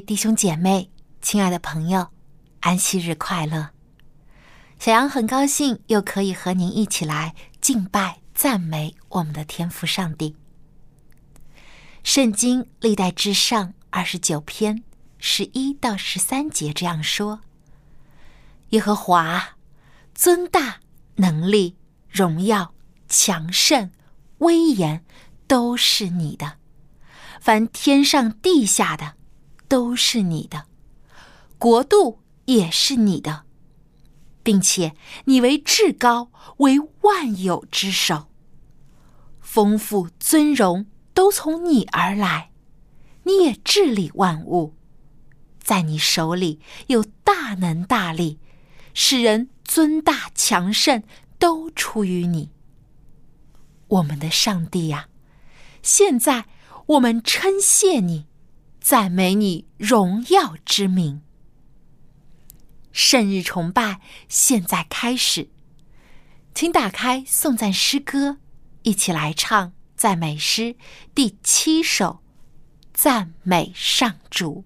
弟兄姐妹，亲爱的朋友，安息日快乐！小杨很高兴又可以和您一起来敬拜、赞美我们的天父上帝。圣经历代至上二十九篇十一到十三节这样说：“耶和华尊大、能力、荣耀、强盛、威严，都是你的；凡天上地下的。”都是你的，国度也是你的，并且你为至高，为万有之首。丰富尊荣都从你而来，你也治理万物，在你手里有大能大力，使人尊大强盛，都出于你。我们的上帝呀，现在我们称谢你。赞美你荣耀之名，圣日崇拜现在开始，请打开颂赞诗歌，一起来唱赞美诗第七首，赞美上主。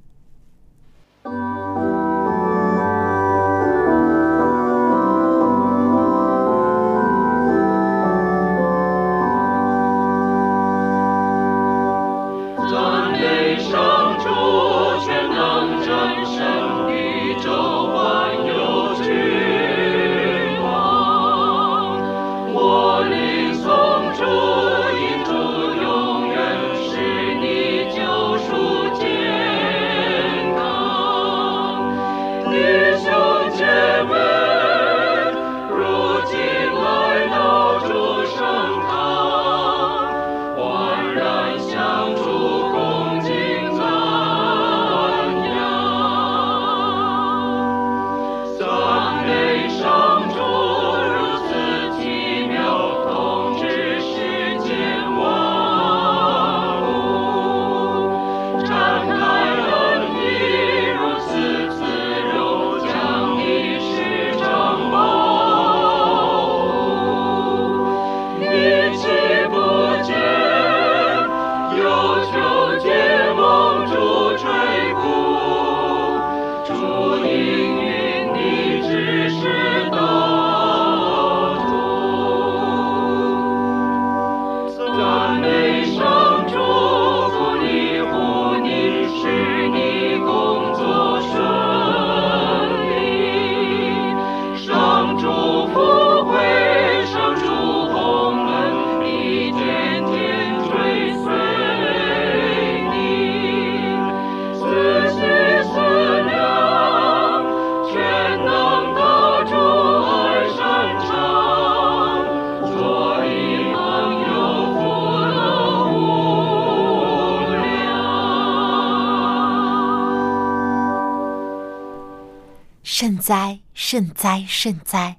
哉，圣哉，圣哉！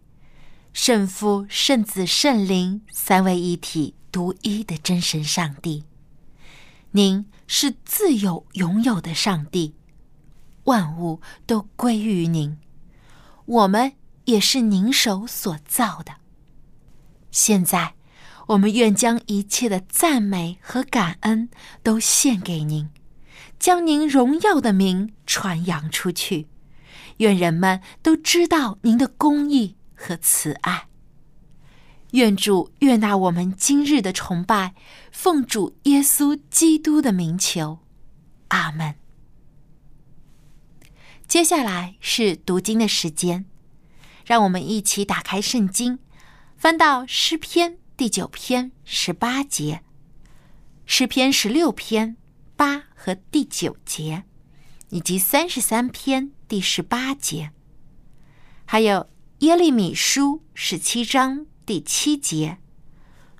圣父、圣子、圣灵三位一体、独一的真神上帝，您是自有、永有的上帝，万物都归于您，我们也是您手所造的。现在，我们愿将一切的赞美和感恩都献给您，将您荣耀的名传扬出去。愿人们都知道您的公义和慈爱。愿主悦纳我们今日的崇拜，奉主耶稣基督的名求，阿门。接下来是读经的时间，让我们一起打开圣经，翻到诗篇第九篇十八节，诗篇十六篇八和第九节，以及三十三篇。第十八节，还有耶利米书十七章第七节，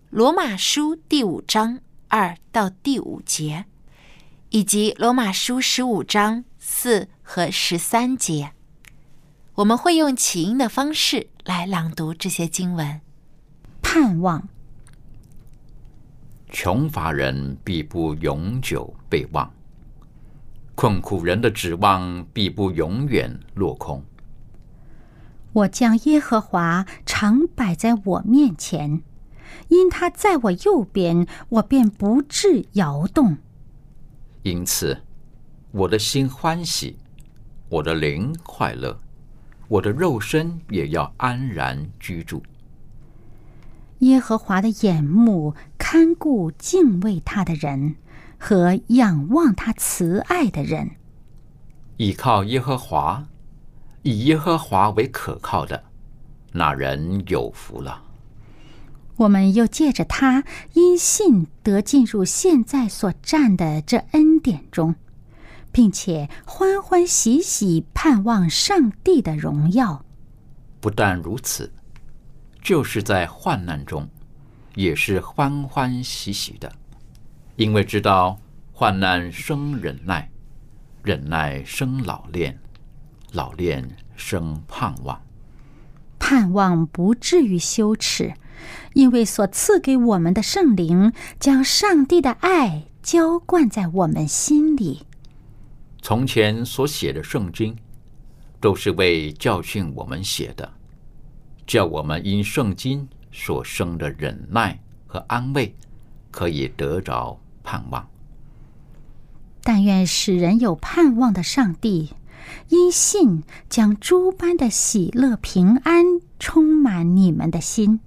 罗马书第五章二到第五节，以及罗马书十五章四和十三节。我们会用起音的方式来朗读这些经文。盼望，穷乏人必不永久被忘，困苦人的指望必不永远落空。我将耶和华常摆在我面前，因他在我右边，我便不致摇动。因此，我的心欢喜，我的灵快乐，我的肉身也要安然居住。耶和华的眼目看顾敬畏他的人和仰望他慈爱的人。倚靠耶和华，以耶和华为可靠的，那人有福了。我们又借着他因信得进入现在所占的这恩典中，并且欢欢喜喜盼望上帝的荣耀。不但如此，就是在患难中，也是欢欢喜喜的，因为知道患难生忍耐，忍耐生老练，老练生盼望。盼望不至于羞耻，因为所赐给我们的圣灵将上帝的爱浇灌在我们心里。从前所写的圣经，都是为教训我们写的，叫我们因圣经所生的忍耐和安慰，可以得着盼望。但愿使人有盼望的上帝，因信将诸般的喜乐平安充满你们的心，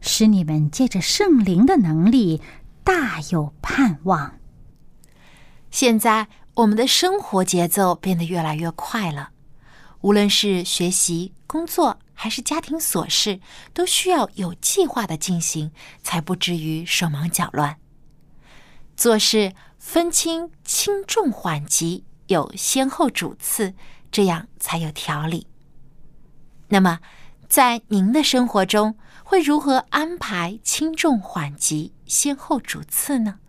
使你们借着圣灵的能力大有盼望。现在我们的生活节奏变得越来越快了，无论是学习、工作还是家庭琐事，都需要有计划的进行，才不至于手忙脚乱。做事分清轻重缓急，有先后主次，这样才有条理。那么，在您的生活中，会如何安排轻重缓急、先后主次呢？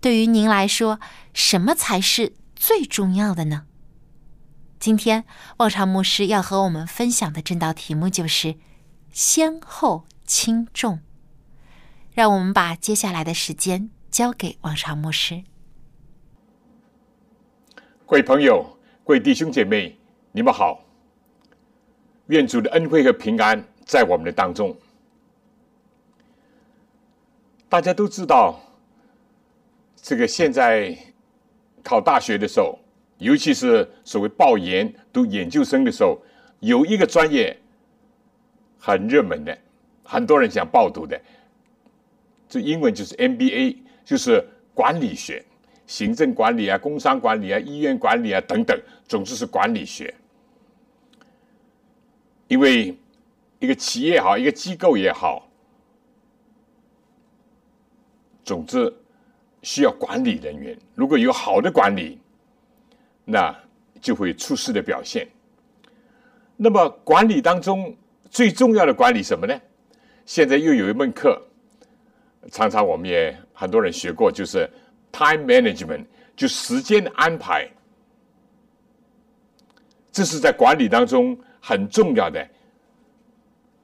对于您来说，什么才是最重要的呢？今天，望潮牧师要和我们分享的正道题目就是“先后轻重”。让我们把接下来的时间交给望潮牧师。各位朋友、各位弟兄姐妹，你们好！愿主的恩惠和平安在我们的当中。大家都知道，这个现在考大学的时候，尤其是所谓报研读研究生的时候，有一个专业很热门的，很多人想报读的，这英文就是 MBA，就是管理学。行政管理啊，工商管理啊，医院管理啊，等等，总之是管理学。因为一个企业好，一个机构也好，总之需要管理人员。如果有好的管理，那就会出色的表现。那么管理当中最重要的管理什么呢？现在又有一门课，常常我们也很多人学过，就是。Time management 就时间安排，这是在管理当中很重要的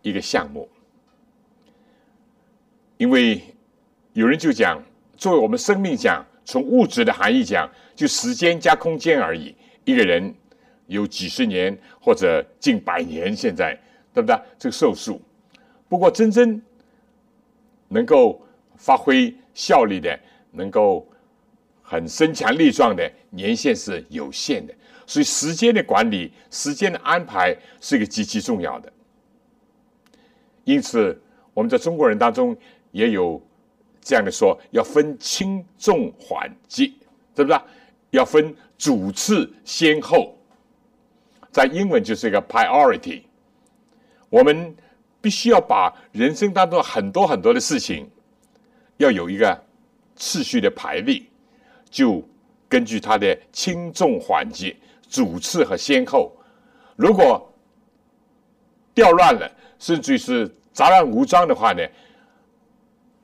一个项目。因为有人就讲，作为我们生命讲，从物质的含义讲，就时间加空间而已。一个人有几十年或者近百年，现在对不对？这个寿数。不过真正能够发挥效力的，能够。很身强力壮的年限是有限的，所以时间的管理、时间的安排是一个极其重要的。因此，我们在中国人当中也有这样的说：要分轻重缓急，是不是？要分主次先后。在英文就是一个 priority。我们必须要把人生当中很多很多的事情，要有一个次序的排列。就根据它的轻重缓急、主次和先后，如果调乱了，甚至是杂乱无章的话呢，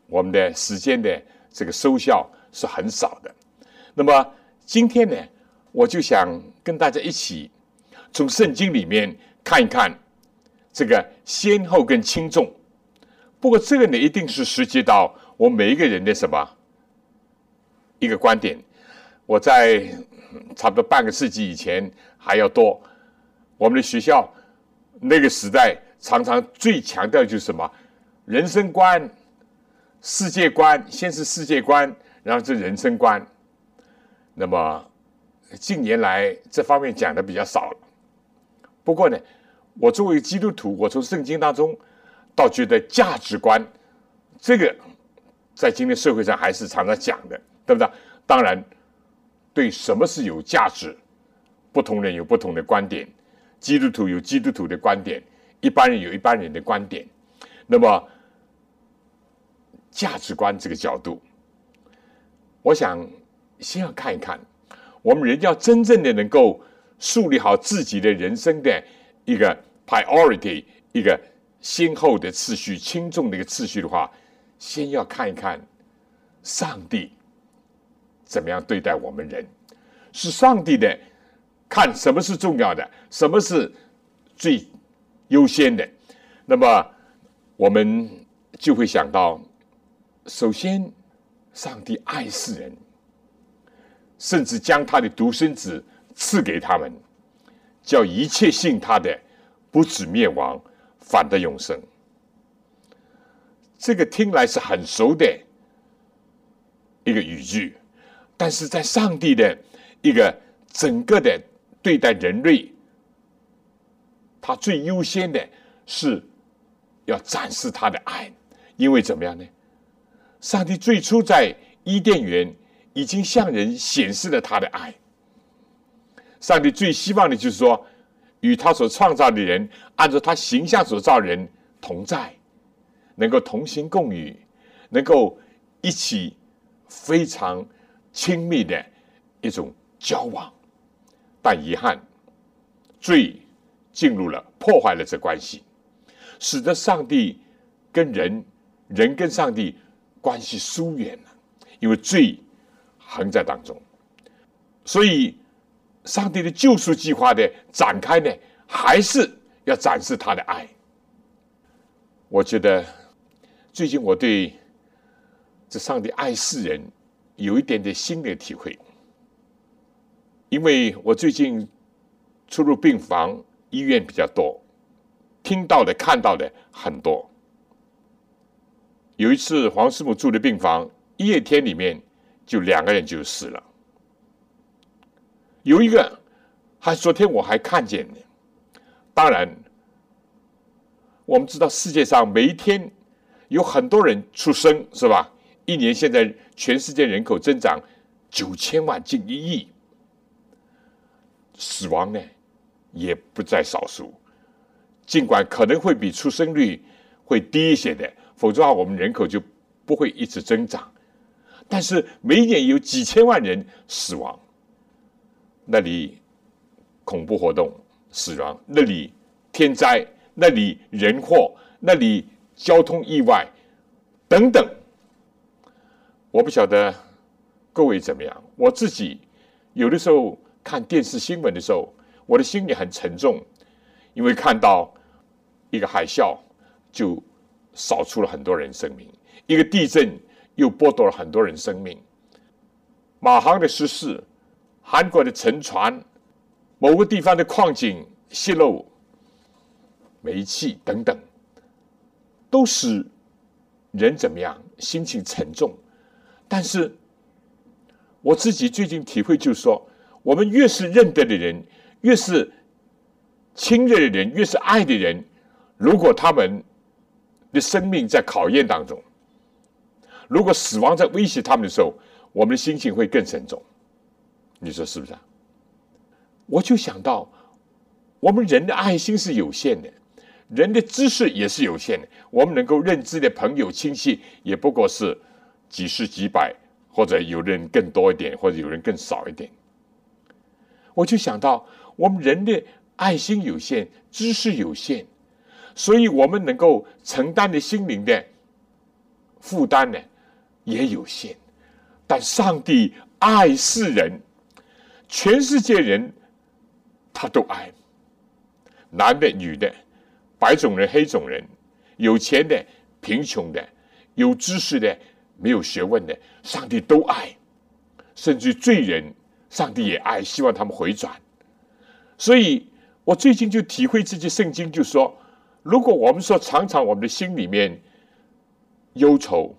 我们的时间的这个收效是很少的。那么今天呢，我就想跟大家一起从圣经里面看一看这个先后跟轻重。不过这个呢，一定是涉及到我每一个人的什么一个观点。我在差不多半个世纪以前还要多，我们的学校那个时代常常最强调就是什么人生观、世界观，先是世界观，然后是人生观。那么近年来这方面讲的比较少了。不过呢，我作为基督徒，我从圣经当中。倒觉得价值观这个在今天社会上还是常常讲的，对不对？当然，对什么是有价值，不同人有不同的观点，基督徒有基督徒的观点，一般人有一般人的观点。那么，价值观这个角度，我想先要看一看，我们人要真正的能够树立好自己的人生的一个 priority，一个。先后的次序、轻重的一个次序的话，先要看一看上帝怎么样对待我们人，是上帝的看什么是重要的，什么是最优先的。那么我们就会想到，首先，上帝爱世人，甚至将他的独生子赐给他们，叫一切信他的不止灭亡。反的永生，这个听来是很熟的一个语句，但是在上帝的一个整个的对待人类，他最优先的是要展示他的爱，因为怎么样呢？上帝最初在伊甸园已经向人显示了他的爱，上帝最希望的就是说。与他所创造的人，按照他形象所造人同在，能够同行共语，能够一起非常亲密的一种交往。但遗憾，罪进入了，破坏了这关系，使得上帝跟人，人跟上帝关系疏远了，因为罪横在当中，所以。上帝的救赎计划的展开呢，还是要展示他的爱。我觉得最近我对这上帝爱世人有一点点新的体会，因为我最近出入病房、医院比较多，听到的、看到的很多。有一次黄师母住的病房，一夜天里面就两个人就死了。有一个，还昨天我还看见呢。当然，我们知道世界上每一天有很多人出生，是吧？一年现在全世界人口增长九千万，近一亿，死亡呢也不在少数。尽管可能会比出生率会低一些的，否则的话我们人口就不会一直增长。但是每一年有几千万人死亡。那里恐怖活动死亡，那里天灾，那里人祸，那里交通意外等等。我不晓得各位怎么样，我自己有的时候看电视新闻的时候，我的心里很沉重，因为看到一个海啸就扫出了很多人生命，一个地震又剥夺了很多人生命，马航的失事。韩国的沉船，某个地方的矿井泄漏，煤气等等，都使人怎么样？心情沉重。但是我自己最近体会就是说，我们越是认得的人，越是亲热的人，越是爱的人，如果他们的生命在考验当中，如果死亡在威胁他们的时候，我们的心情会更沉重。你说是不是啊？我就想到，我们人的爱心是有限的，人的知识也是有限的。我们能够认知的朋友亲戚也不过是几十几百，或者有人更多一点，或者有人更少一点。我就想到，我们人的爱心有限，知识有限，所以我们能够承担的心灵的负担呢，也有限，但上帝爱世人，全世界人他都爱，男的、女的，白种人、黑种人，有钱的、贫穷的，有知识的、没有学问的，上帝都爱，甚至罪人，上帝也爱，希望他们回转。所以我最近就体会这些圣经，就说，如果我们说常常我们的心里面忧愁。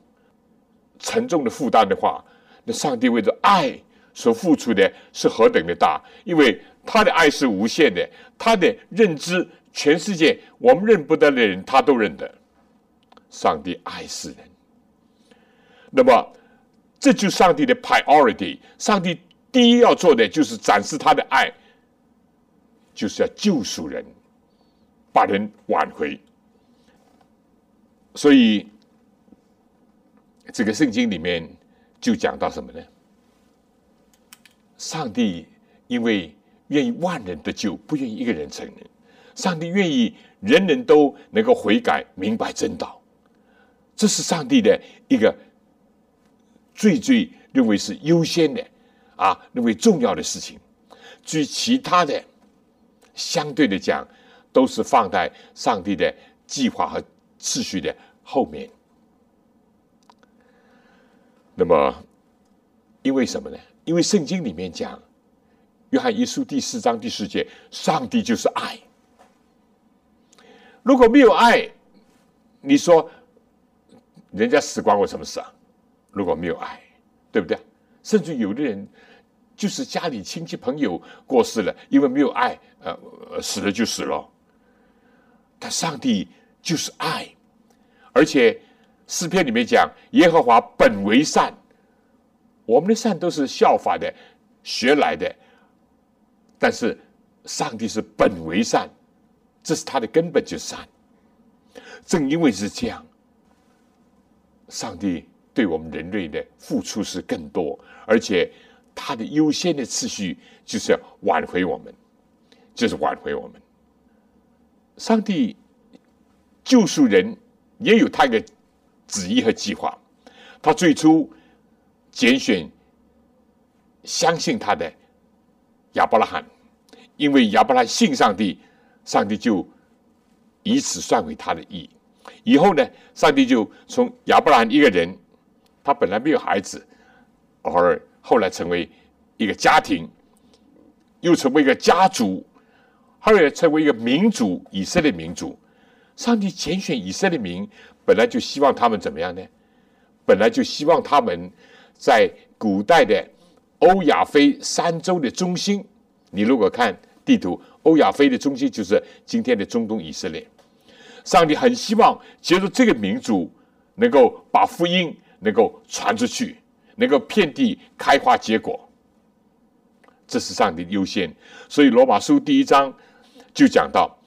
沉重的负担的话，那上帝为着爱所付出的是何等的大？因为他的爱是无限的，他的认知，全世界我们认不得的人，他都认得。上帝爱世人，那么这就是上帝的 priority。上帝第一要做的就是展示他的爱，就是要救赎人，把人挽回。所以。这个圣经里面就讲到什么呢？上帝因为愿意万人得救，不愿意一个人成人。上帝愿意人人都能够悔改、明白真道，这是上帝的一个最最认为是优先的啊，认为重要的事情。至于其他的，相对的讲，都是放在上帝的计划和次序的后面。那么，因为什么呢？因为圣经里面讲，《约翰一书》第四章第四节，上帝就是爱。如果没有爱，你说人家死关我什么事啊？如果没有爱，对不对？甚至有的人就是家里亲戚朋友过世了，因为没有爱，呃，死了就死了。但上帝就是爱，而且。诗篇里面讲，耶和华本为善，我们的善都是效法的、学来的，但是上帝是本为善，这是他的根本就是善。正因为是这样，上帝对我们人类的付出是更多，而且他的优先的次序就是要挽回我们，就是挽回我们。上帝救赎人也有他一个。旨意和计划，他最初拣选相信他的亚伯拉罕，因为亚伯拉罕信上帝，上帝就以此算为他的义。以后呢，上帝就从亚伯兰一个人，他本来没有孩子，而后来成为一个家庭，又成为一个家族，后来成为一个民族——以色列民族。上帝拣选以色列民。本来就希望他们怎么样呢？本来就希望他们在古代的欧亚非三洲的中心。你如果看地图，欧亚非的中心就是今天的中东以色列。上帝很希望借助这个民族，能够把福音能够传出去，能够遍地开花结果。这是上帝的优先。所以罗马书第一章就讲到。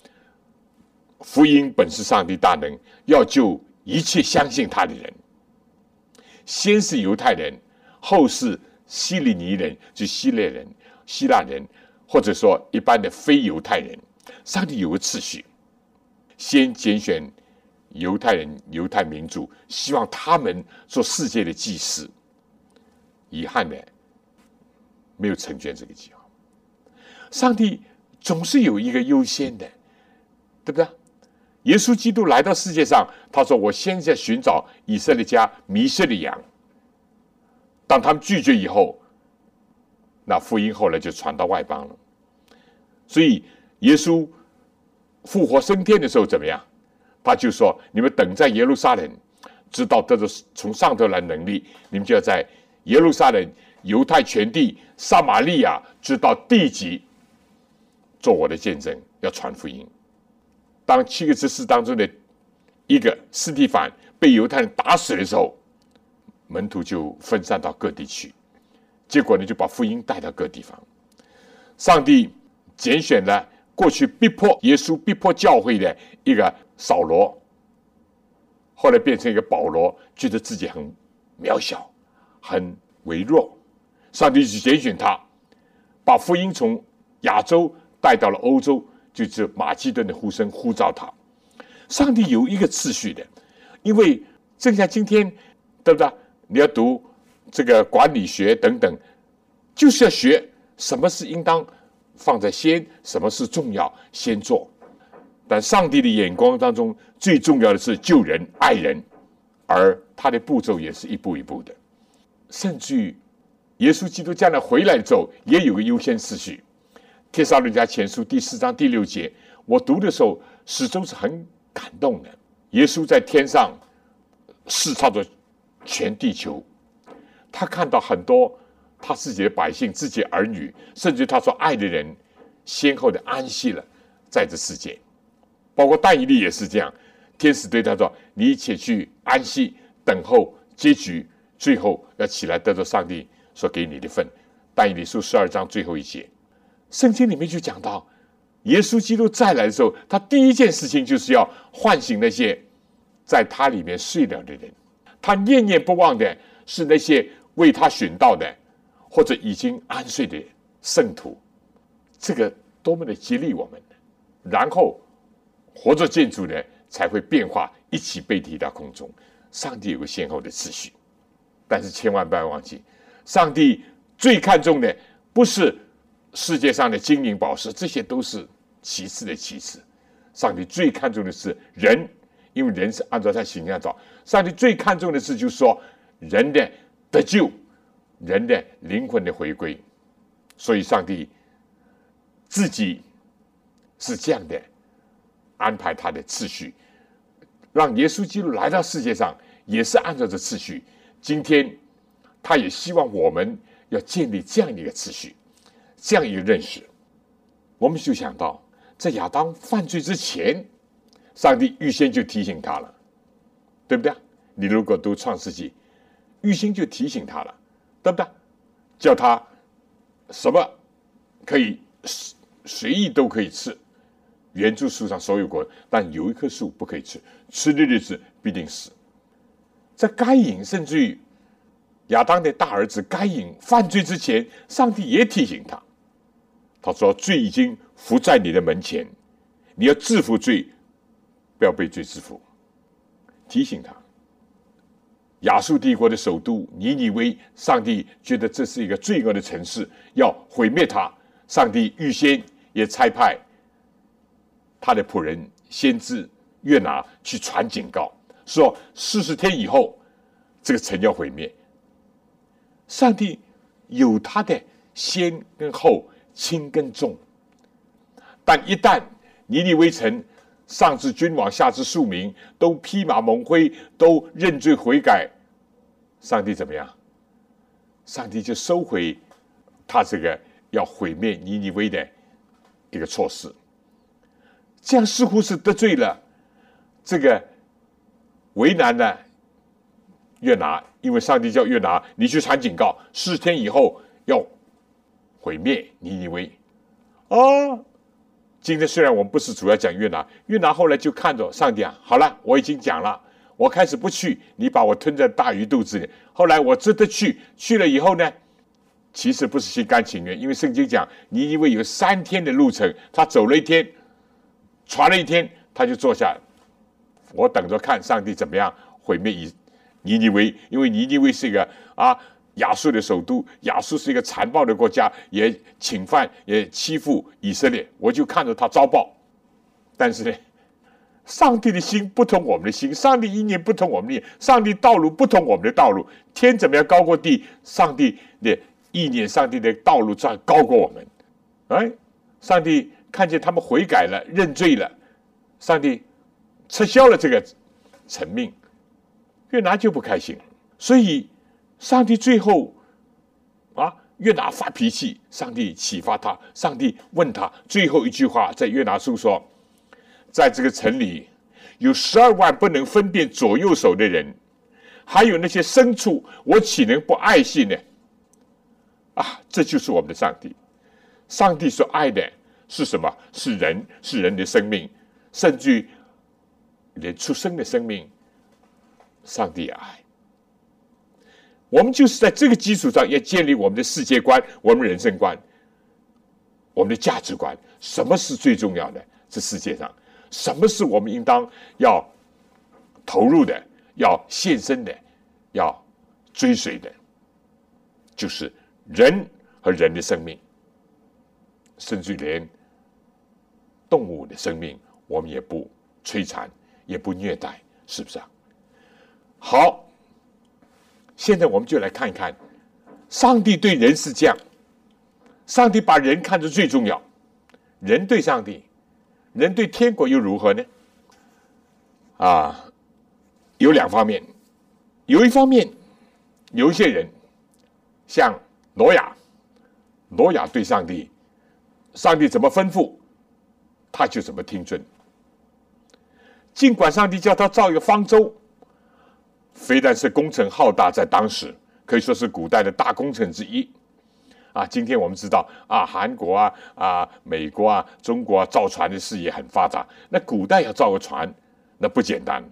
福音本是上帝大能，要救一切相信他的人。先是犹太人，后是希利尼人，就希腊人、希腊人，或者说一般的非犹太人。上帝有个次序，先拣选犹太人、犹太民族，希望他们做世界的祭司。遗憾的，没有成全这个计划。上帝总是有一个优先的，对不对？耶稣基督来到世界上，他说：“我现在寻找以色列家迷失的羊。”当他们拒绝以后，那福音后来就传到外邦了。所以，耶稣复活升天的时候怎么样？他就说：“你们等在耶路撒冷，知道得着从上头来能力。你们就要在耶路撒冷、犹太全地、撒玛利亚，直到地极，做我的见证，要传福音。”当七个执事当中的一个斯蒂凡被犹太人打死的时候，门徒就分散到各地去，结果呢就把福音带到各地方。上帝拣选了过去逼迫耶稣、逼迫教会的一个扫罗，后来变成一个保罗，觉得自己很渺小、很微弱，上帝就拣选他，把福音从亚洲带到了欧洲。就是马其顿的呼声呼召他，上帝有一个次序的，因为正像今天，对不对？你要读这个管理学等等，就是要学什么是应当放在先，什么是重要先做。但上帝的眼光当中，最重要的是救人、爱人，而他的步骤也是一步一步的。甚至于，耶稣基督将来回来之后，也有个优先次序。帖撒罗家前书第四章第六节，我读的时候始终是很感动的。耶稣在天上视察着全地球，他看到很多他自己的百姓、自己儿女，甚至他所爱的人，先后的安息了在这世界。包括但以利也是这样，天使对他说：“你且去安息，等候结局，最后要起来得到上帝所给你的份。”但以理书十二章最后一节，圣经里面就讲到，耶稣基督再来的时候，他第一件事情就是要唤醒那些在他里面睡了的人，他念念不忘的是那些为他寻道的或者已经安睡的圣徒，这个多么的激励我们！然后。活着建筑呢才会变化，一起被提到空中。上帝有个先后的次序，但是千万不要忘记，上帝最看重的不是世界上的金银宝石，这些都是其次的其次。上帝最看重的是人，因为人是按照他形象造。上帝最看重的是，就是说人的得救，人的灵魂的回归。所以，上帝自己是这样的。安排他的次序，让耶稣基督来到世界上，也是按照这次序。今天，他也希望我们要建立这样一个次序，这样一个认识。我们就想到，在亚当犯罪之前，上帝预先就提醒他了，对不对？你如果读创世纪，预先就提醒他了，对不对？叫他什么可以随随意都可以吃。原著树上所有果，但有一棵树不可以吃，吃的日子必定死。在该隐甚至于亚当的大儿子该隐犯罪之前，上帝也提醒他，他说：“罪已经伏在你的门前，你要制服罪，不要被罪制服。”提醒他，亚述帝国的首都尼尼微，上帝觉得这是一个罪恶的城市，要毁灭它。上帝预先也差派。他的仆人先知约拿去传警告，说四十天以后，这个城要毁灭。上帝有他的先跟后，轻跟重，但一旦尼尼微城上至君王，下至庶民都披麻蒙灰，都认罪悔改，上帝怎么样？上帝就收回他这个要毁灭尼尼微的一个措施。这样似乎是得罪了这个为难的约拿，因为上帝叫约拿，你去传警告，四天以后要毁灭尼尼微。哦，今天虽然我们不是主要讲约拿，约拿后来就看着上帝啊，好了，我已经讲了，我开始不去，你把我吞在大鱼肚子里。后来我真的去，去了以后呢，其实不是心甘情愿，因为圣经讲尼尼微有三天的路程，他走了一天。传了一天，他就坐下，我等着看上帝怎么样毁灭以尼尼微，因为尼尼微是一个啊亚述的首都，亚述是一个残暴的国家，也侵犯也欺负以色列，我就看着他遭报。但是呢，上帝的心不同我们的心，上帝意念不同我们的，上帝道路不同我们的道路，天怎么样高过地，上帝的意念，上帝的道路在高过我们，哎，上帝。看见他们悔改了、认罪了，上帝撤销了这个成命，约拿就不开心。所以，上帝最后啊，约拿发脾气，上帝启发他，上帝问他最后一句话，在约拿书说：“在这个城里有十二万不能分辨左右手的人，还有那些牲畜，我岂能不爱惜呢？”啊，这就是我们的上帝，上帝所爱的。是什么？是人，是人的生命，甚至连出生的生命，上帝爱。我们就是在这个基础上，要建立我们的世界观、我们人生观、我们的价值观。什么是最重要的？这世界上，什么是我们应当要投入的、要献身的、要追随的，就是人和人的生命，甚至连动物的生命，我们也不摧残，也不虐待，是不是啊？好，现在我们就来看一看，上帝对人是这样，上帝把人看得最重要，人对上帝，人对天国又如何呢？啊，有两方面，有一方面，有一些人，像挪亚，挪亚对上帝，上帝怎么吩咐，他就怎么听遵。尽管上帝叫他造一个方舟，非但是工程浩大，在当时可以说是古代的大工程之一。啊，今天我们知道啊，韩国啊、啊美国啊、中国啊，造船的事业很发达。那古代要造个船。那不简单，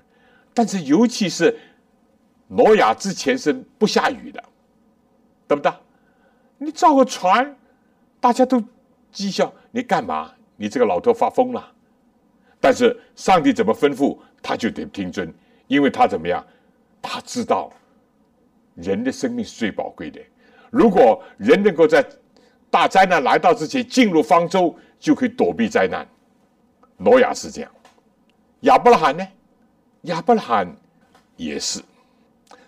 但是尤其是挪亚之前是不下雨的，对不对？你造个船，大家都讥笑你干嘛？你这个老头发疯了。但是上帝怎么吩咐，他就得听遵，因为他怎么样？他知道人的生命是最宝贵的。如果人能够在大灾难来到之前进入方舟，就可以躲避灾难。挪亚是这样。亚伯拉罕呢？亚伯拉罕也是。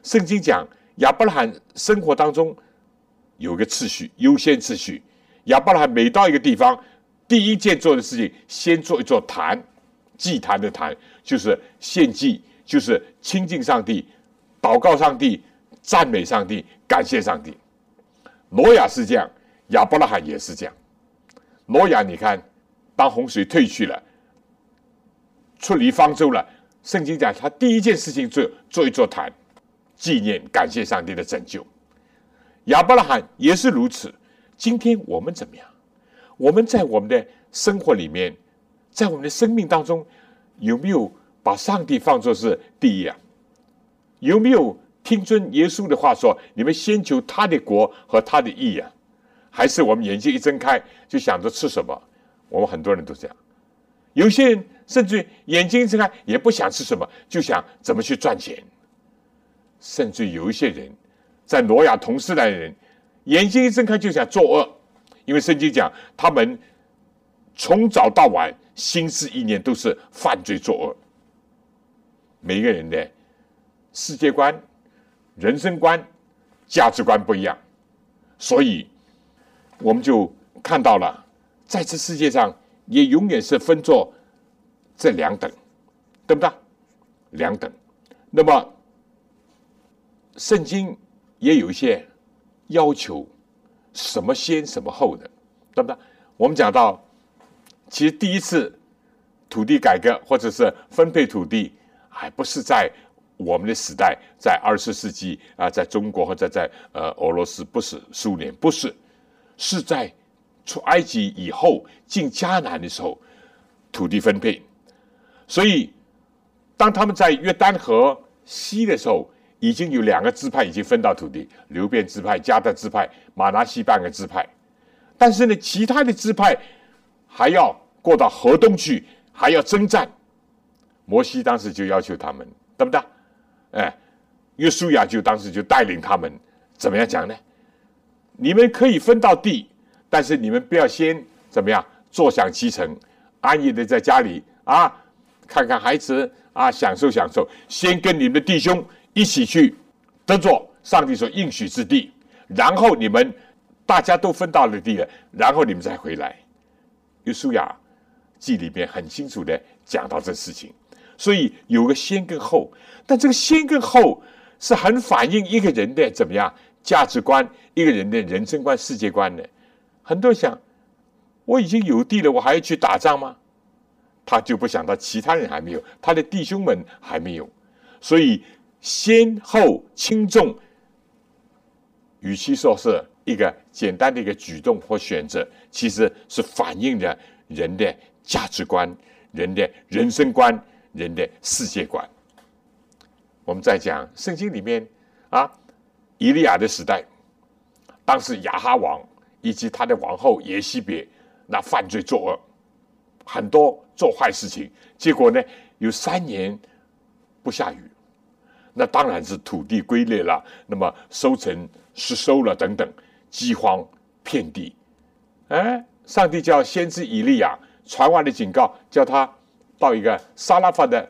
圣经讲亚伯拉罕生活当中有个次序，优先次序。亚伯拉罕每到一个地方，第一件做的事情，先做一座坛，祭坛的坛，就是献祭，就是亲近上帝，祷告上帝，赞美上帝，感谢上帝。挪亚是这样，亚伯拉罕也是这样。挪亚，你看，当洪水退去了。出离方舟了。圣经讲，他第一件事情做做一座坛，纪念感谢上帝的拯救。亚伯拉罕也是如此。今天我们怎么样？我们在我们的生活里面，在我们的生命当中，有没有把上帝放作是第一啊？有没有听尊耶稣的话说，你们先求他的国和他的义啊？还是我们眼睛一睁开就想着吃什么？我们很多人都这样。有些人甚至眼睛一睁开也不想吃什么，就想怎么去赚钱。甚至有一些人，在挪亚同时代的人，眼睛一睁开就想作恶，因为圣经讲他们从早到晚心思意念都是犯罪作恶。每个人的世界观、人生观、价值观不一样，所以我们就看到了，在这世界上。也永远是分作这两等，对不对？两等。那么，圣经也有一些要求，什么先什么后的，对不对？我们讲到，其实第一次土地改革或者是分配土地，还不是在我们的时代，在二十世纪啊，在中国或者在呃俄罗斯，不是苏联，不是，是在。出埃及以后进迦南的时候，土地分配，所以当他们在约旦河西的时候，已经有两个支派已经分到土地，流变支派、加特支派、马拿西半个支派，但是呢，其他的支派还要过到河东去，还要征战。摩西当时就要求他们，对不对？哎，约书亚就当时就带领他们，怎么样讲呢？你们可以分到地。但是你们不要先怎么样坐享其成，安逸的在家里啊，看看孩子啊，享受享受。先跟你们的弟兄一起去得做上帝所应许之地，然后你们大家都分到了地了，然后你们再回来。约书亚记里面很清楚的讲到这事情，所以有个先跟后，但这个先跟后是很反映一个人的怎么样价值观，一个人的人生观、世界观的。很多人想，我已经有地了，我还要去打仗吗？他就不想到其他人还没有，他的弟兄们还没有，所以先后轻重，与其说是一个简单的一个举动或选择，其实是反映着人的价值观、人的人生观、人的世界观。我们在讲圣经里面啊，以利亚的时代，当时亚哈王。以及他的王后耶西别，那犯罪作恶，很多做坏事情，结果呢有三年不下雨，那当然是土地龟裂了，那么收成失收了等等，饥荒遍地。哎，上帝叫先知以利亚传完的警告，叫他到一个沙拉法的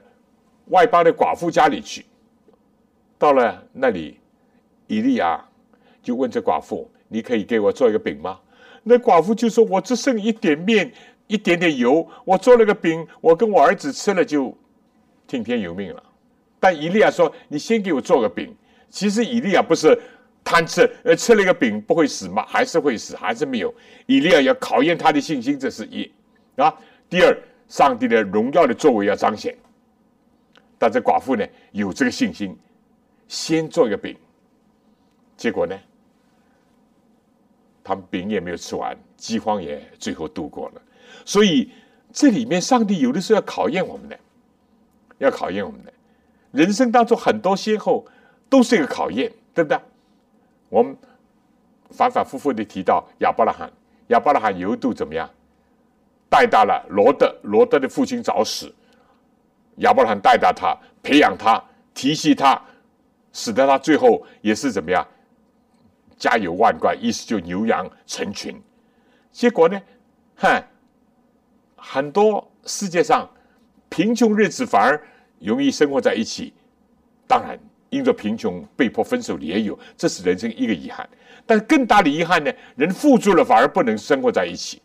外邦的寡妇家里去。到了那里，以利亚就问这寡妇：“你可以给我做一个饼吗？”那寡妇就说：“我只剩一点面，一点点油，我做了个饼，我跟我儿子吃了就听天由命了。”但以利亚说：“你先给我做个饼。”其实以利亚不是贪吃，呃，吃了一个饼不会死吗？还是会死，还是没有。以利亚要考验他的信心，这是一啊。第二，上帝的荣耀的作为要彰显。但这寡妇呢，有这个信心，先做一个饼。结果呢，他们饼也没有吃完，饥荒也最后度过了。所以这里面，上帝有的时候要考验我们的，要考验我们的。人生当中很多先后都是一个考验，对不对？我们反反复复的提到亚伯拉罕，亚伯拉罕有一度怎么样？带大了罗德，罗德的父亲早死，亚伯拉罕带大他，培养他，提携他，使得他最后也是怎么样？家有万贯，意思就牛羊成群。结果呢，哼，很多世界上贫穷日子反而。容易生活在一起，当然因着贫穷被迫分手的也有，这是人生一个遗憾。但更大的遗憾呢，人富足了反而不能生活在一起，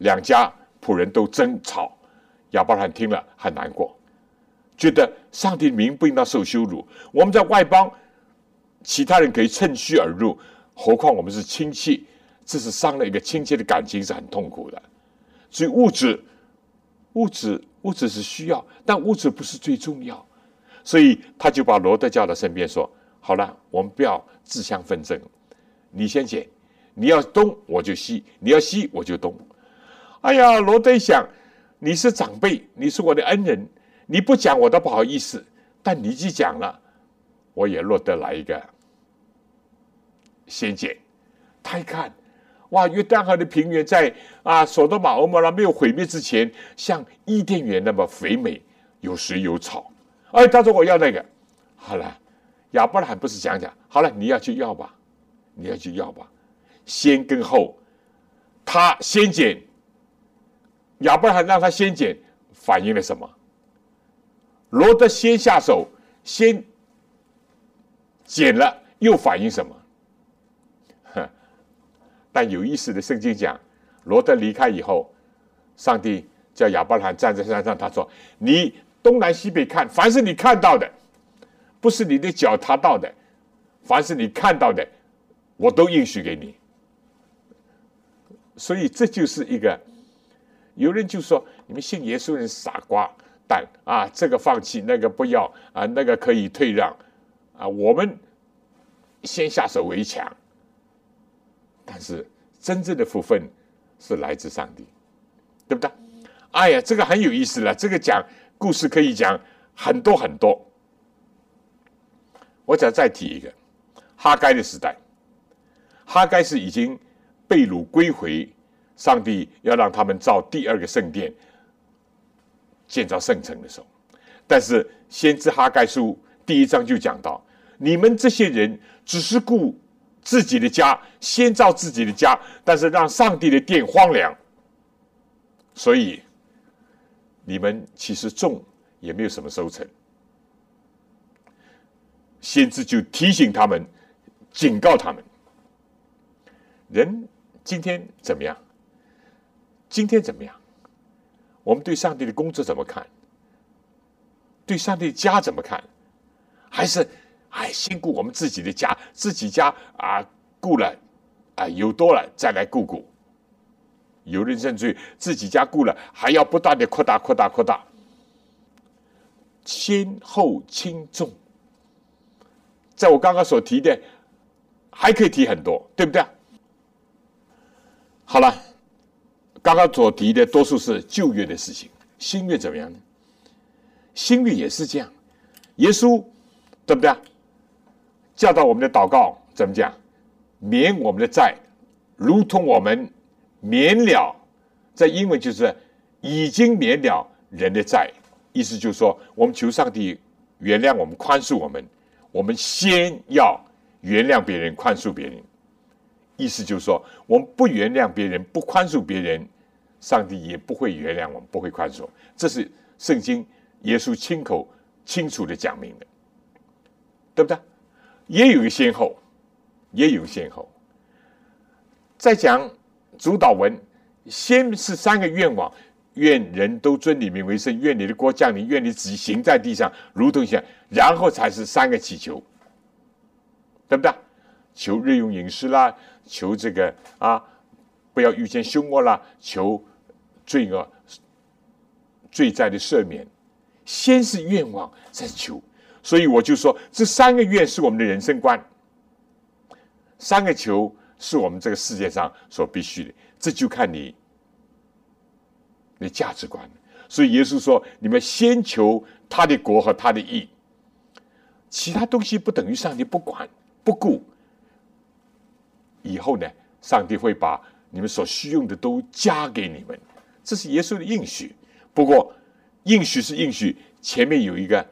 两家仆人都争吵。亚伯拉罕听了很难过，觉得上帝的名不应当受羞辱。我们在外邦，其他人可以趁虚而入，何况我们是亲戚，这是伤了一个亲戚的感情，是很痛苦的。所以物质，物质。物质是需要，但物质不是最重要，所以他就把罗德叫到身边说：“好了，我们不要自相纷争，你先捡，你要东我就西，你要西我就东。”哎呀，罗德想，你是长辈，你是我的恩人，你不讲我都不好意思，但你既讲了，我也落得来一个先捡。他一看。哇！约旦河的平原在啊，索多玛、欧摩拉没有毁灭之前，像伊甸园那么肥美，有水有草。哎，他说我要那个。好了，亚伯拉罕不是讲讲好了，你要去要吧，你要去要吧。先跟后，他先捡，亚伯拉罕让他先捡，反映了什么？罗德先下手，先捡了，又反映什么？但有意思的，圣经讲，罗德离开以后，上帝叫亚伯拉罕站在山上，他说：“你东南西北看，凡是你看到的，不是你的脚踏到的，凡是你看到的，我都应许给你。”所以这就是一个，有人就说：“你们信耶稣人傻瓜蛋啊，这个放弃，那个不要啊，那个可以退让啊，我们先下手为强。”但是真正的福分是来自上帝，对不对？哎呀，这个很有意思了。这个讲故事可以讲很多很多。我想再提一个哈该的时代。哈该是已经被掳归回，上帝要让他们造第二个圣殿，建造圣城的时候。但是先知哈盖书第一章就讲到：你们这些人只是顾。自己的家，先造自己的家，但是让上帝的殿荒凉，所以你们其实种也没有什么收成。先知就提醒他们，警告他们：人今天怎么样？今天怎么样？我们对上帝的工作怎么看？对上帝的家怎么看？还是？哎，先顾我们自己的家，自己家啊，顾了啊，有多了再来顾顾。有人甚至自己家顾了，还要不断的扩大、扩大、扩大，先后轻重。在我刚刚所提的，还可以提很多，对不对？好了，刚刚所提的多数是旧约的事情，新约怎么样呢？新约也是这样，耶稣，对不对啊？教导我们的祷告怎么讲？免我们的债，如同我们免了，在英文就是已经免了人的债。意思就是说，我们求上帝原谅我们、宽恕我们，我们先要原谅别人、宽恕别人。意思就是说，我们不原谅别人、不宽恕别人，上帝也不会原谅我们、不会宽恕。这是圣经耶稣亲口清楚的讲明的，对不对？也有个先后，也有先后。再讲主导文，先是三个愿望：愿人都尊你名为圣，愿你的国降临，愿你旨行在地上，如同像。然后才是三个祈求，对不对？求日用饮食啦，求这个啊，不要遇见凶恶啦，求罪恶罪债的赦免。先是愿望，再求。所以我就说，这三个愿是我们的人生观，三个求是我们这个世界上所必须的。这就看你的价值观。所以耶稣说：“你们先求他的国和他的义，其他东西不等于上帝不管不顾。以后呢，上帝会把你们所需用的都加给你们。这是耶稣的应许。不过应许是应许，前面有一个。”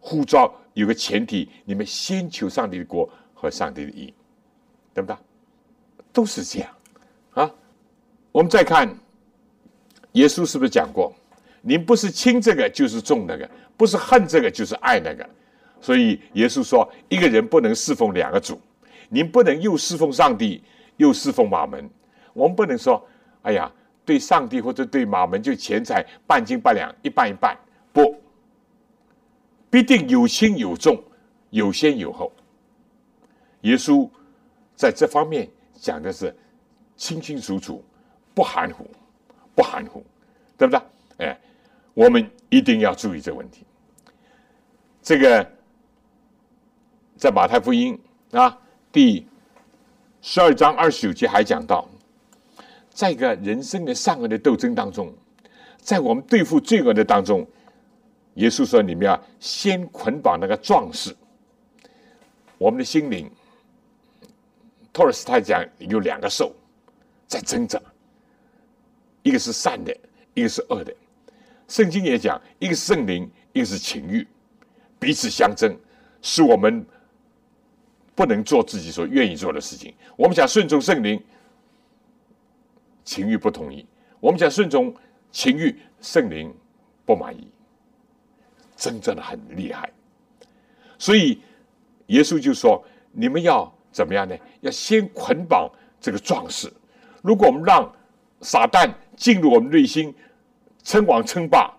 呼召有个前提，你们先求上帝的国和上帝的义，对不对？都是这样啊。我们再看，耶稣是不是讲过？您不是亲这个就是重那个，不是恨这个就是爱那个。所以耶稣说，一个人不能侍奉两个主，您不能又侍奉上帝又侍奉马门。我们不能说，哎呀，对上帝或者对马门就钱财半斤八两，一半一半，不。必定有轻有重，有先有后。耶稣在这方面讲的是清清楚楚，不含糊，不含糊，对不对？哎，我们一定要注意这个问题。这个在马太福音啊第十二章二十九节还讲到，在一个人生的善恶的斗争当中，在我们对付罪恶的当中。耶稣说：“你们要先捆绑那个壮士。我们的心灵，托尔斯泰讲有两个兽在挣扎，一个是善的，一个是恶的。圣经也讲，一个是圣灵，一个是情欲，彼此相争，使我们不能做自己所愿意做的事情。我们想顺从圣灵，情欲不同意；我们想顺从情欲，圣灵不满意。”真正的很厉害，所以耶稣就说：“你们要怎么样呢？要先捆绑这个壮士。如果我们让撒旦进入我们内心，称王称霸，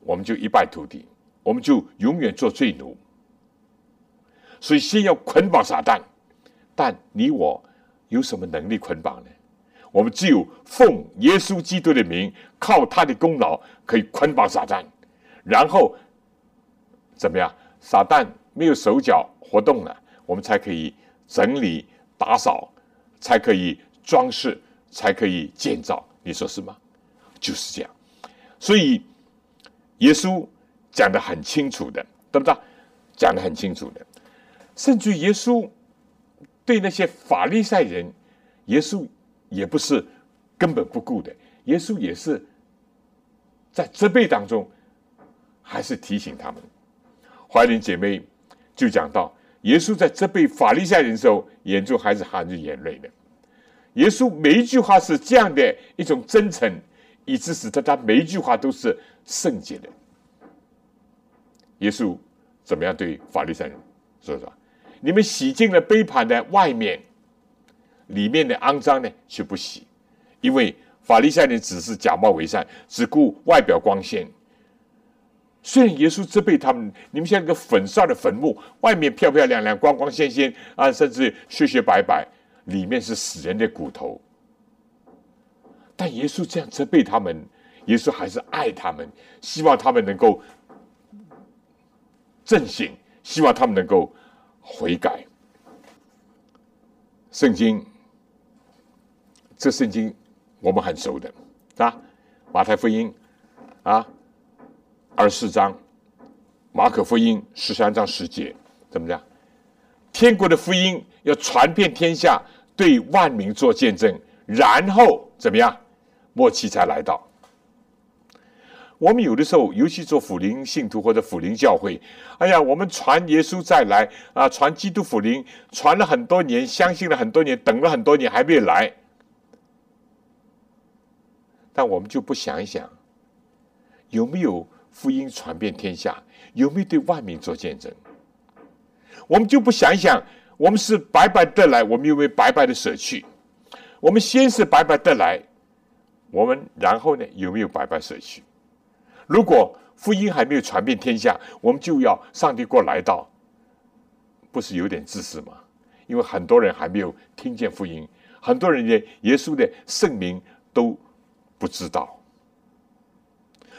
我们就一败涂地，我们就永远做罪奴。所以先要捆绑撒旦。但你我有什么能力捆绑呢？我们只有奉耶稣基督的名，靠他的功劳可以捆绑撒旦，然后。”怎么样？撒旦没有手脚活动了，我们才可以整理打扫，才可以装饰，才可以建造。你说是吗？就是这样。所以耶稣讲的很清楚的，对不对？讲的很清楚的。甚至耶稣对那些法利赛人，耶稣也不是根本不顾的。耶稣也是在责备当中，还是提醒他们。怀林姐妹就讲到，耶稣在责备法利赛人的时候，眼中还是含着眼泪的。耶稣每一句话是这样的一种真诚，以致使得他每一句话都是圣洁的。耶稣怎么样对法利赛人说说？你们洗净了杯盘的外面，里面的肮脏呢却不洗，因为法利赛人只是假冒为善，只顾外表光鲜。虽然耶稣责备他们，你们像一个粉刷的坟墓，外面漂漂亮亮、光光鲜鲜啊，甚至雪雪白白，里面是死人的骨头。但耶稣这样责备他们，耶稣还是爱他们，希望他们能够正醒，希望他们能够悔改。圣经，这圣经我们很熟的啊，马太福音啊。二十四章，马可福音十三章十节，怎么样？天国的福音要传遍天下，对万民做见证，然后怎么样？末期才来到。我们有的时候，尤其做福灵信徒或者福灵教会，哎呀，我们传耶稣再来啊，传基督福灵，传了很多年，相信了很多年，等了很多年还没来。但我们就不想一想，有没有福音传遍天下？有没有对万民做见证？我们就不想一想，我们是白白得来，我们有没有白白的舍去？我们先是白白得来，我们然后呢，有没有白白舍去？如果福音还没有传遍天下，我们就要上帝过来到，不是有点自私吗？因为很多人还没有听见福音，很多人连耶稣的圣名都不知道，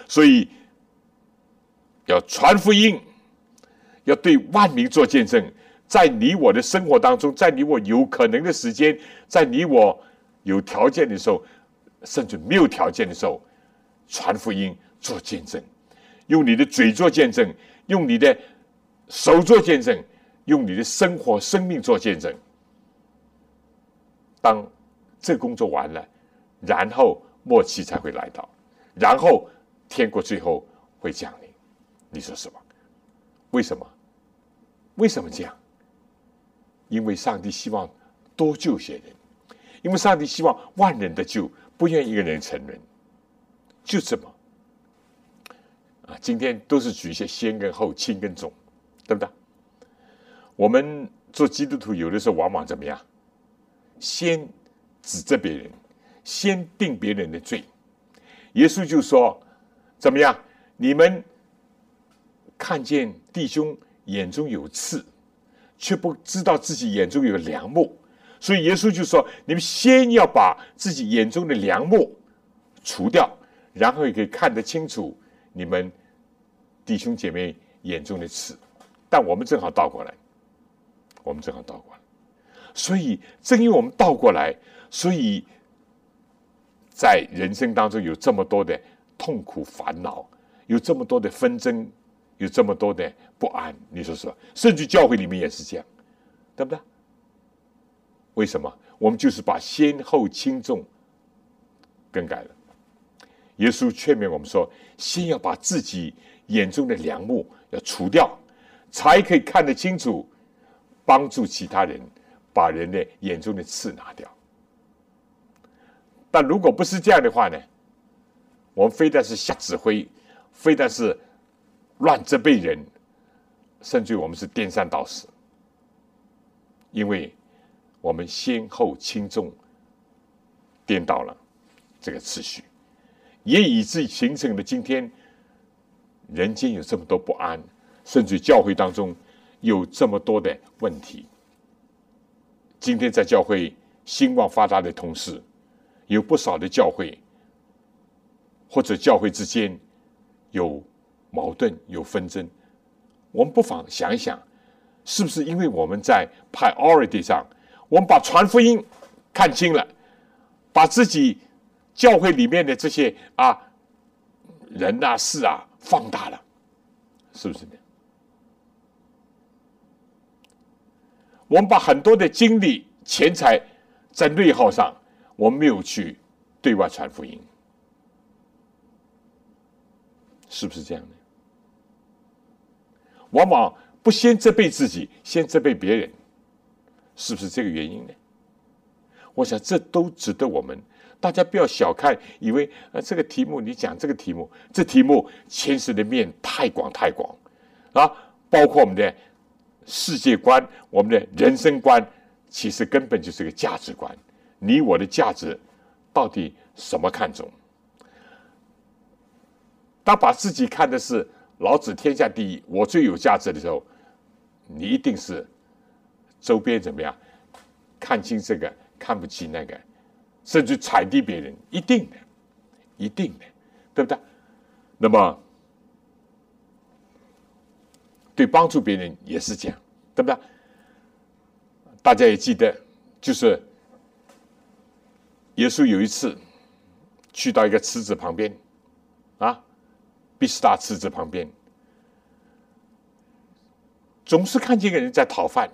所以要传福音，要对万民做见证，在你我的生活当中，在你我有可能的时间，在你我有条件的时候，甚至没有条件的时候，传福音。做见证，用你的嘴做见证，用你的手做见证，用你的生活、生命做见证。当这工作完了，然后末期才会来到，然后天国最后会降临。你说什么？为什么？为什么这样？因为上帝希望多救些人，因为上帝希望万人的救，不愿一个人沉沦，就这么。啊，今天都是举一些先跟后、轻跟重，对不对？我们做基督徒有的时候往往怎么样？先指责别人，先定别人的罪。耶稣就说：“怎么样？你们看见弟兄眼中有刺，却不知道自己眼中有梁木。所以耶稣就说：你们先要把自己眼中的梁木除掉，然后也可以看得清楚。”你们弟兄姐妹眼中的刺，但我们正好倒过来，我们正好倒过来，所以正因为我们倒过来，所以在人生当中有这么多的痛苦烦恼，有这么多的纷争，有这么多的不安。你说是吧？甚至教会里面也是这样，对不对？为什么？我们就是把先后轻重更改了。耶稣劝勉我们说：“先要把自己眼中的梁木要除掉，才可以看得清楚，帮助其他人把人的眼中的刺拿掉。但如果不是这样的话呢？我们非但是瞎指挥，非但是乱责备人，甚至我们是颠三倒四，因为我们先后轻重颠倒了这个次序。”也以致形成了今天人间有这么多不安，甚至教会当中有这么多的问题。今天在教会兴旺发达的同时，有不少的教会或者教会之间有矛盾、有纷争。我们不妨想一想，是不是因为我们在 priority 上，我们把传福音看清了，把自己。教会里面的这些啊人啊事啊放大了，是不是呢？我们把很多的精力、钱财在内耗上，我们没有去对外传福音，是不是这样的？往往不先责备自己，先责备别人，是不是这个原因呢？我想这都值得我们。大家不要小看，以为呃这个题目你讲这个题目，这题目牵涉的面太广太广啊，包括我们的世界观、我们的人生观，其实根本就是个价值观。你我的价值到底什么看重？当把自己看的是老子天下第一，我最有价值的时候，你一定是周边怎么样看清这个，看不起那个。甚至踩低别人，一定的，一定的，对不对？那么，对帮助别人也是这样，对不对？大家也记得，就是耶稣有一次去到一个池子旁边，啊，毕斯大池子旁边，总是看见一个人在讨饭。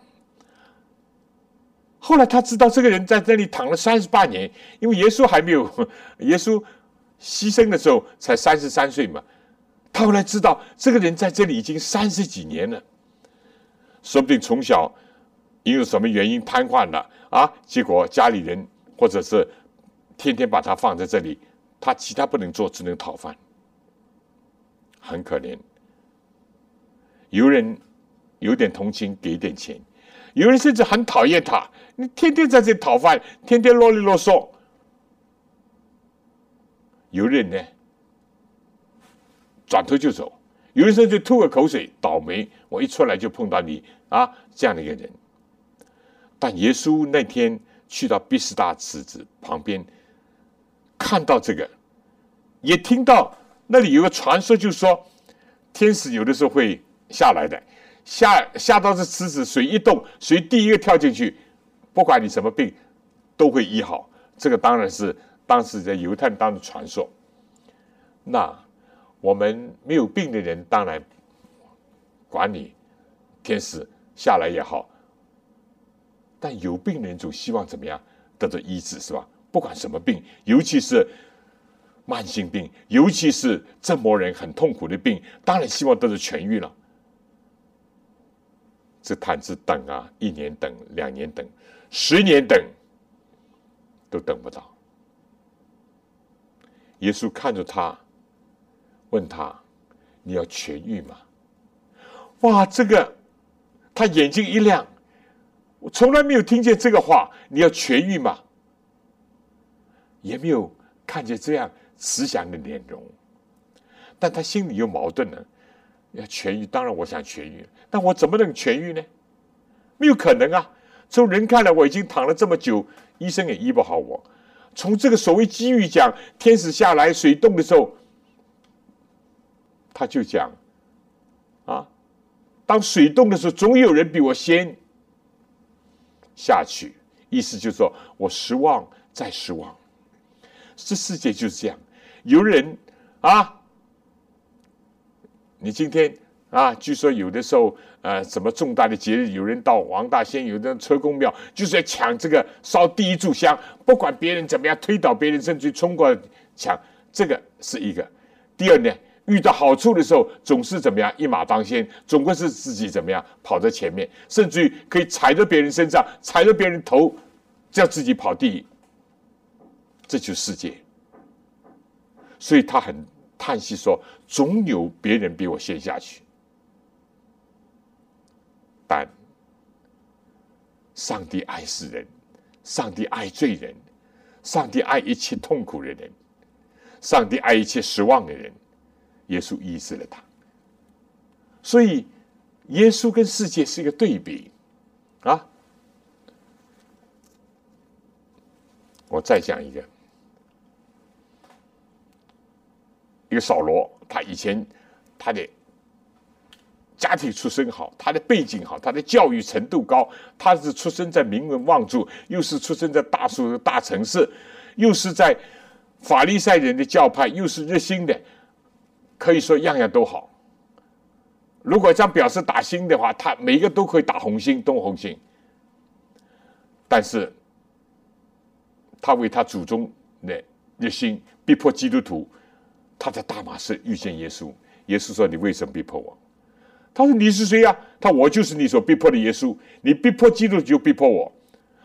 后来他知道这个人在这里躺了三十八年，因为耶稣还没有，耶稣牺牲的时候才三十三岁嘛，他后来知道这个人在这里已经三十几年了，说不定从小因为什么原因瘫痪了啊，结果家里人或者是天天把他放在这里，他其他不能做，只能讨饭，很可怜。有人有点同情，给点钱；有人甚至很讨厌他，你天天在这讨饭，天天啰里啰嗦。有人呢？转头就走，有的时候就吐个口水，倒霉！我一出来就碰到你啊，这样的一个人。但耶稣那天去到毕士大池子旁边，看到这个，也听到那里有个传说，就是说天使有的时候会下来的，下下到这池子，水一动，谁第一个跳进去，不管你什么病，都会医好。这个当然是当时在犹太当中的传说。那。我们没有病的人，当然管你天使下来也好，但有病人总希望怎么样得到医治，是吧？不管什么病，尤其是慢性病，尤其是折磨人很痛苦的病，当然希望得到痊愈了。这毯子等啊，一年等，两年等，十年等，都等不到。耶稣看着他。问他：“你要痊愈吗？”哇，这个他眼睛一亮，我从来没有听见这个话。你要痊愈吗？也没有看见这样慈祥的脸容，但他心里又矛盾了。要痊愈，当然我想痊愈，但我怎么能痊愈呢？没有可能啊！从人看来，我已经躺了这么久，医生也医不好我。从这个所谓机遇讲，天使下来水冻的时候。他就讲，啊，当水冻的时候，总有人比我先下去。意思就是说我失望再失望。这世界就是这样，有人啊，你今天啊，据说有的时候，呃，什么重大的节日，有人到王大仙，有的车公庙，就是要抢这个烧第一炷香，不管别人怎么样推倒别人，甚至冲过来抢，这个是一个。第二呢？遇到好处的时候，总是怎么样一马当先，总归是自己怎么样跑在前面，甚至于可以踩在别人身上，踩着别人头，叫自己跑第一。这就是世界。所以他很叹息说：“总有别人比我先下去。”但上帝爱世人，上帝爱罪人，上帝爱一切痛苦的人，上帝爱一切失望的人。耶稣医治了他，所以耶稣跟世界是一个对比啊。我再讲一个，一个扫罗，他以前他的家庭出身好，他的背景好，他的教育程度高，他是出生在名门望族，又是出生在大数大城市，又是在法利赛人的教派，又是热心的。可以说样样都好。如果这样表示打星的话，他每一个都可以打红星、东红星。但是，他为他祖宗的热心逼迫基督徒，他在大马士遇见耶稣。耶稣说：“你为什么逼迫我？”他说：“你是谁呀？”他：“我就是你所逼迫的耶稣。你逼迫基督就逼迫我。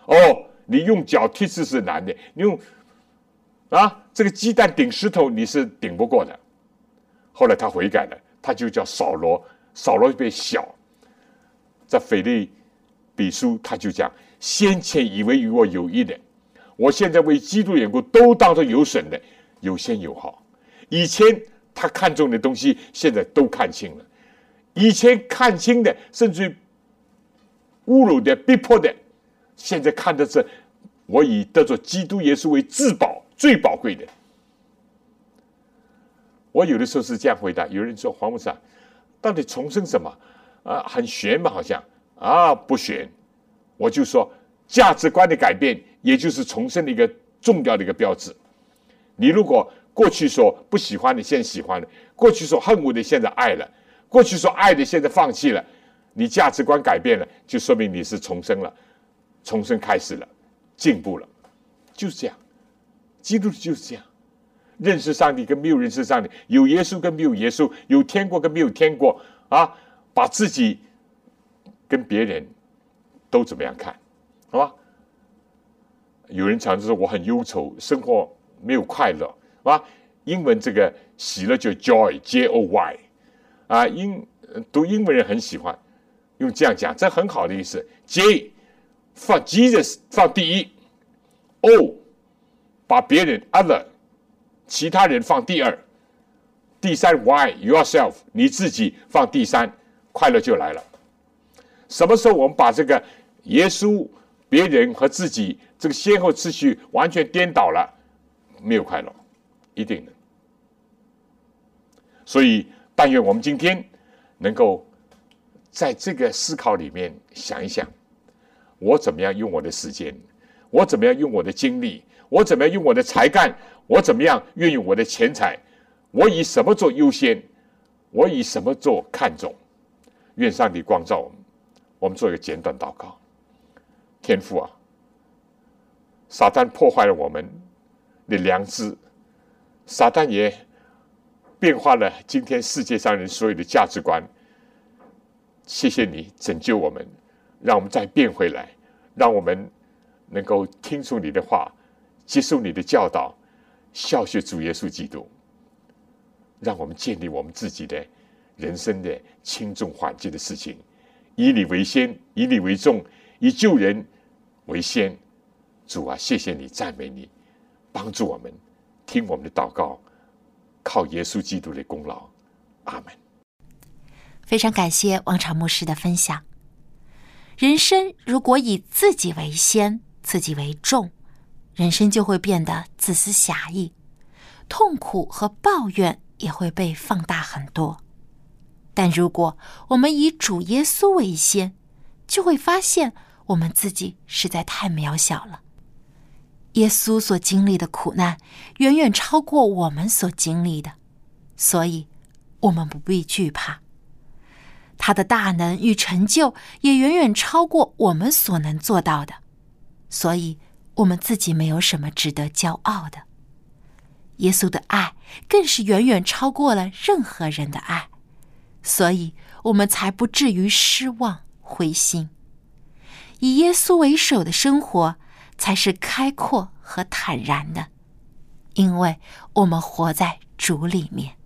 哦，你用脚踢石是难的，你用啊这个鸡蛋顶石头，你是顶不过的。”后来他悔改了，他就叫扫罗。扫罗变小，在腓利比书他就讲：先前以为与我有益的，我现在为基督缘故都当作有损的，有先有好。以前他看中的东西，现在都看清了；以前看清的，甚至侮辱的、逼迫的，现在看的是我以得着基督耶稣为至宝、最宝贵的。我有的时候是这样回答：有人说黄牧师，到底重生什么？啊，很玄嘛，好像啊，不玄。我就说价值观的改变，也就是重生的一个重要的一个标志。你如果过去说不喜欢的，现在喜欢了；过去说恨恶的，现在爱了；过去说爱的，现在放弃了。你价值观改变了，就说明你是重生了，重生开始了，进步了，就是这样。基督就是这样。认识上帝跟没有认识上帝，有耶稣跟没有耶稣，有天国跟没有天国啊，把自己跟别人都怎么样看，好吧？有人常说我很忧愁，生活没有快乐，啊，英文这个喜乐就 joy，j o y，啊，英读英文人很喜欢用这样讲，这很好的意思。J 放 Jesus 放第一，O 把别人 other 其他人放第二，第三 Why yourself 你自己放第三，快乐就来了。什么时候我们把这个耶稣、别人和自己这个先后次序完全颠倒了，没有快乐，一定的。所以，但愿我们今天能够在这个思考里面想一想：我怎么样用我的时间？我怎么样用我的精力？我怎么样用我的才干？我怎么样运用我的钱财？我以什么做优先？我以什么做看重？愿上帝光照我们。我们做一个简短祷告。天父啊，撒旦破坏了我们的良知，撒旦也变化了今天世界上人所有的价值观。谢谢你拯救我们，让我们再变回来，让我们能够听从你的话，接受你的教导，效学主耶稣基督，让我们建立我们自己的人生的轻重缓急的事情，以你为先，以你为重，以救人。为先，主啊，谢谢你，赞美你，帮助我们，听我们的祷告，靠耶稣基督的功劳，阿门。非常感谢王朝牧师的分享。人生如果以自己为先，自己为重，人生就会变得自私狭义，痛苦和抱怨也会被放大很多。但如果我们以主耶稣为先，就会发现。我们自己实在太渺小了。耶稣所经历的苦难远远超过我们所经历的，所以我们不必惧怕。他的大能与成就也远远超过我们所能做到的，所以我们自己没有什么值得骄傲的。耶稣的爱更是远远超过了任何人的爱，所以我们才不至于失望灰心。以耶稣为首的生活，才是开阔和坦然的，因为我们活在主里面。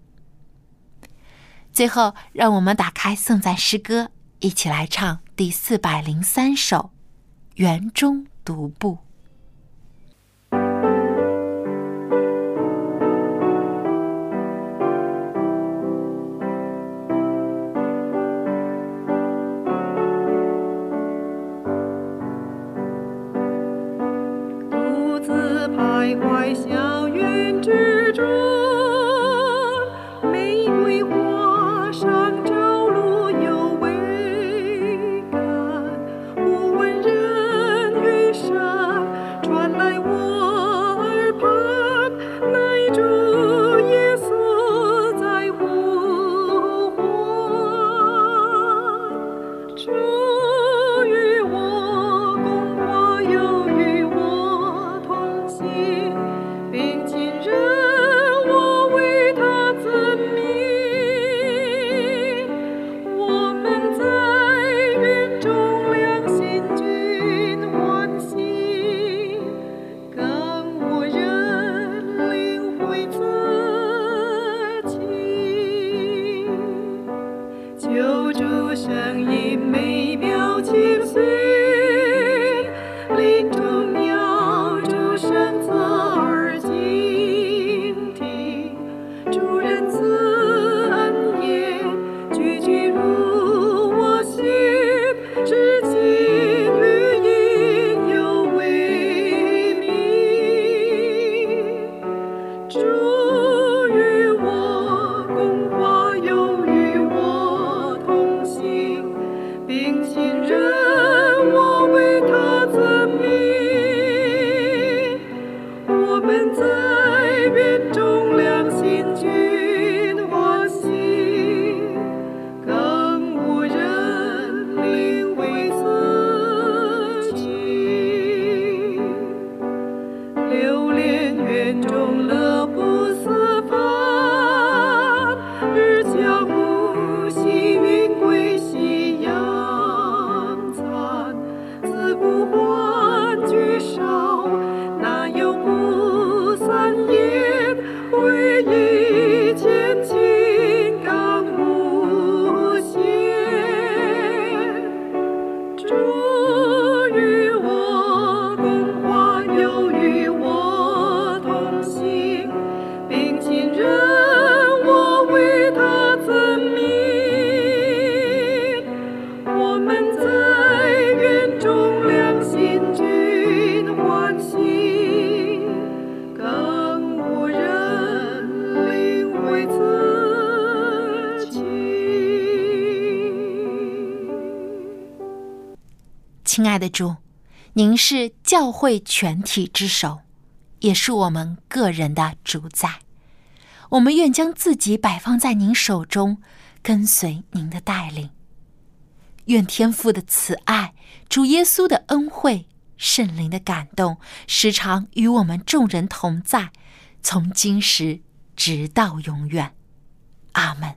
最后，让我们打开颂赞诗歌，一起来唱第四百零三首《园中独步》。是教会全体之首，也是我们个人的主宰。我们愿将自己摆放在您手中，跟随您的带领。愿天父的慈爱、主耶稣的恩惠、圣灵的感动，时常与我们众人同在，从今时直到永远。阿门。